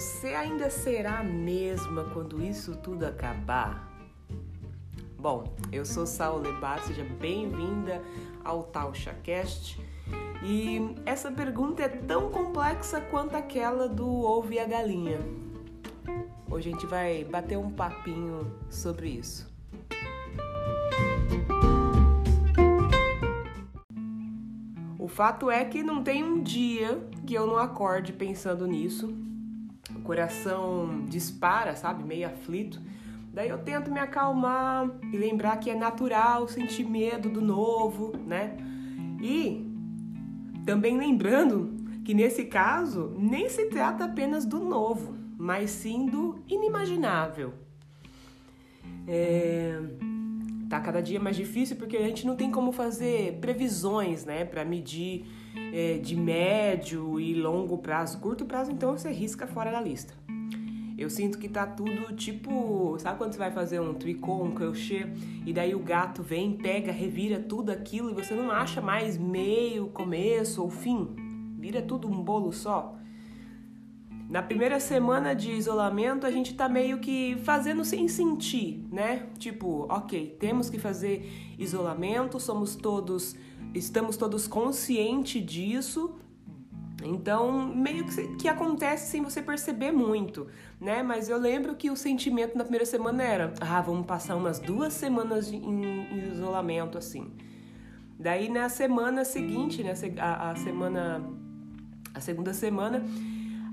Você ainda será a mesma quando isso tudo acabar? Bom, eu sou Saul Lebar, seja bem-vinda ao TauchaCast. E essa pergunta é tão complexa quanto aquela do ovo e a galinha. Hoje a gente vai bater um papinho sobre isso. O fato é que não tem um dia que eu não acorde pensando nisso o coração dispara, sabe, meio aflito. Daí eu tento me acalmar e lembrar que é natural sentir medo do novo, né? E também lembrando que nesse caso nem se trata apenas do novo, mas sim do inimaginável. É... Tá cada dia mais difícil porque a gente não tem como fazer previsões, né, para medir é, de médio e longo prazo, curto prazo, então você risca fora da lista. Eu sinto que tá tudo tipo, sabe quando você vai fazer um tricô, um crochê e daí o gato vem, pega, revira tudo aquilo e você não acha mais meio, começo ou fim. Vira tudo um bolo só. Na primeira semana de isolamento, a gente tá meio que fazendo sem sentir, né? Tipo, ok, temos que fazer isolamento, somos todos estamos todos conscientes disso. Então, meio que, que acontece sem você perceber muito, né? Mas eu lembro que o sentimento na primeira semana era: ah, vamos passar umas duas semanas em, em isolamento, assim. Daí na semana seguinte, né, a, a semana, a segunda semana,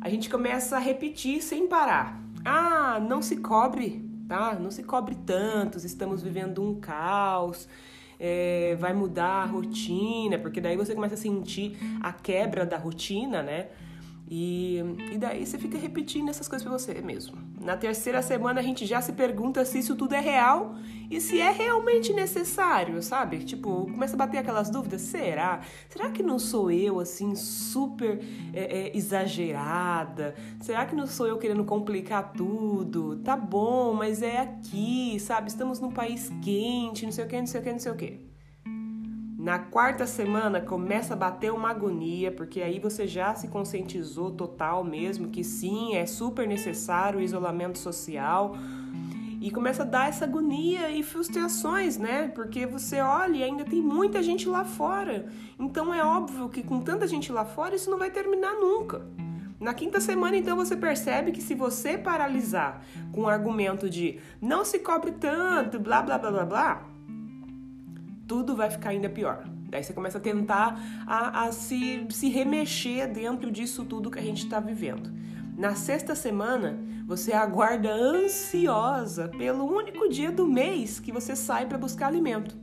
a gente começa a repetir sem parar. Ah, não se cobre, tá? Não se cobre tantos, estamos vivendo um caos é, vai mudar a rotina, porque daí você começa a sentir a quebra da rotina, né? E, e daí você fica repetindo essas coisas pra você mesmo. Na terceira semana a gente já se pergunta se isso tudo é real e se é realmente necessário, sabe? Tipo, começa a bater aquelas dúvidas: será? Será que não sou eu assim, super é, é, exagerada? Será que não sou eu querendo complicar tudo? Tá bom, mas é aqui, sabe? Estamos num país quente, não sei o que, não sei o que, não sei o que. Na quarta semana começa a bater uma agonia, porque aí você já se conscientizou total mesmo que sim, é super necessário o isolamento social. E começa a dar essa agonia e frustrações, né? Porque você olha e ainda tem muita gente lá fora. Então é óbvio que com tanta gente lá fora isso não vai terminar nunca. Na quinta semana, então, você percebe que se você paralisar com o argumento de não se cobre tanto, blá blá blá blá blá, tudo vai ficar ainda pior. Daí você começa a tentar a, a se, se remexer dentro disso tudo que a gente está vivendo. Na sexta semana, você aguarda ansiosa pelo único dia do mês que você sai para buscar alimento.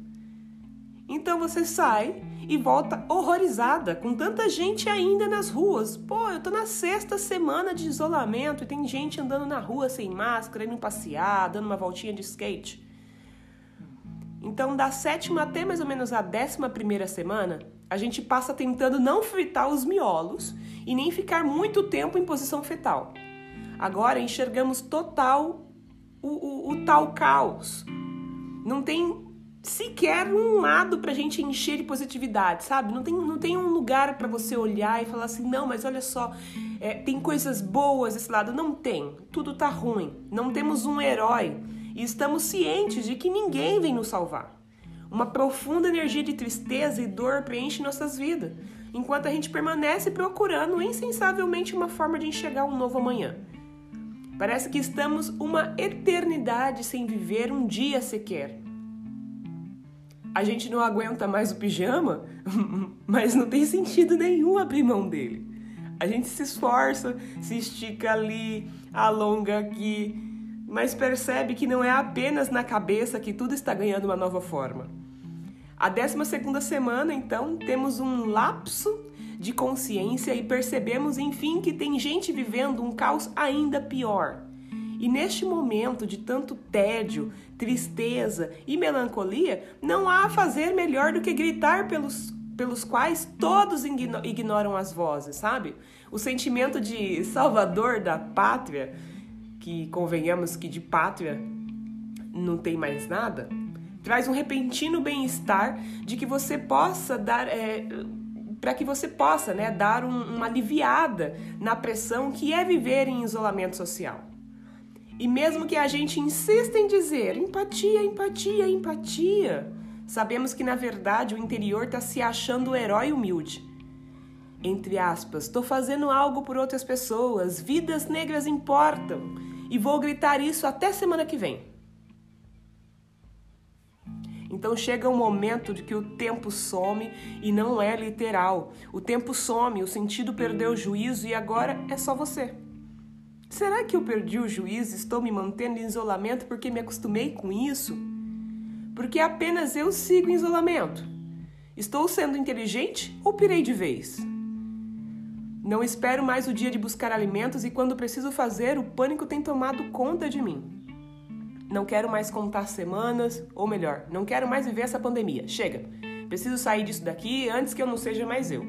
Então você sai e volta horrorizada, com tanta gente ainda nas ruas. Pô, eu tô na sexta semana de isolamento e tem gente andando na rua sem máscara, indo passear, dando uma voltinha de skate. Então, da sétima até mais ou menos a décima primeira semana, a gente passa tentando não fritar os miolos e nem ficar muito tempo em posição fetal. Agora enxergamos total o, o, o tal caos. Não tem sequer um lado pra gente encher de positividade, sabe? Não tem, não tem um lugar para você olhar e falar assim, não, mas olha só, é, tem coisas boas desse lado. Não tem, tudo tá ruim. Não temos um herói e estamos cientes de que ninguém vem nos salvar. Uma profunda energia de tristeza e dor preenche nossas vidas, enquanto a gente permanece procurando insensavelmente uma forma de enxergar um novo amanhã. Parece que estamos uma eternidade sem viver um dia sequer. A gente não aguenta mais o pijama, mas não tem sentido nenhum abrir mão dele. A gente se esforça, se estica ali, alonga aqui, mas percebe que não é apenas na cabeça que tudo está ganhando uma nova forma. A 12 segunda semana, então, temos um lapso de consciência e percebemos, enfim, que tem gente vivendo um caos ainda pior. E neste momento de tanto tédio, tristeza e melancolia, não há a fazer melhor do que gritar pelos, pelos quais todos ignoram as vozes, sabe? O sentimento de salvador da pátria que convenhamos que de pátria não tem mais nada, traz um repentino bem-estar de que você possa dar, é, para que você possa né, dar um, uma aliviada na pressão que é viver em isolamento social. E mesmo que a gente insista em dizer empatia, empatia, empatia, sabemos que na verdade o interior está se achando o herói humilde. Entre aspas, estou fazendo algo por outras pessoas, vidas negras importam, e vou gritar isso até semana que vem. Então chega um momento de que o tempo some e não é literal. O tempo some, o sentido perdeu o juízo e agora é só você. Será que eu perdi o juízo estou me mantendo em isolamento porque me acostumei com isso? Porque apenas eu sigo em isolamento. Estou sendo inteligente ou pirei de vez? Não espero mais o dia de buscar alimentos e quando preciso fazer, o pânico tem tomado conta de mim. Não quero mais contar semanas, ou melhor, não quero mais viver essa pandemia. Chega. Preciso sair disso daqui antes que eu não seja mais eu.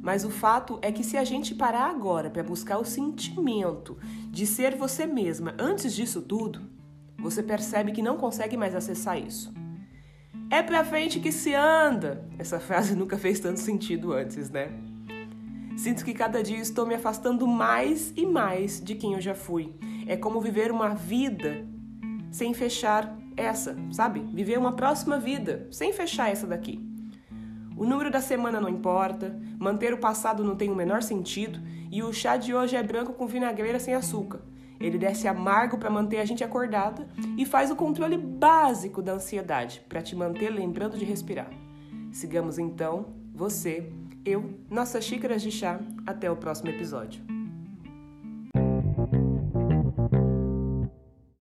Mas o fato é que se a gente parar agora para buscar o sentimento de ser você mesma antes disso tudo, você percebe que não consegue mais acessar isso. É pra frente que se anda. Essa frase nunca fez tanto sentido antes, né? Sinto que cada dia estou me afastando mais e mais de quem eu já fui. É como viver uma vida sem fechar essa, sabe? Viver uma próxima vida sem fechar essa daqui. O número da semana não importa, manter o passado não tem o menor sentido e o chá de hoje é branco com vinagreira sem açúcar. Ele desce amargo para manter a gente acordada e faz o controle básico da ansiedade para te manter lembrando de respirar. Sigamos então, você, eu, nossas xícaras de chá. Até o próximo episódio.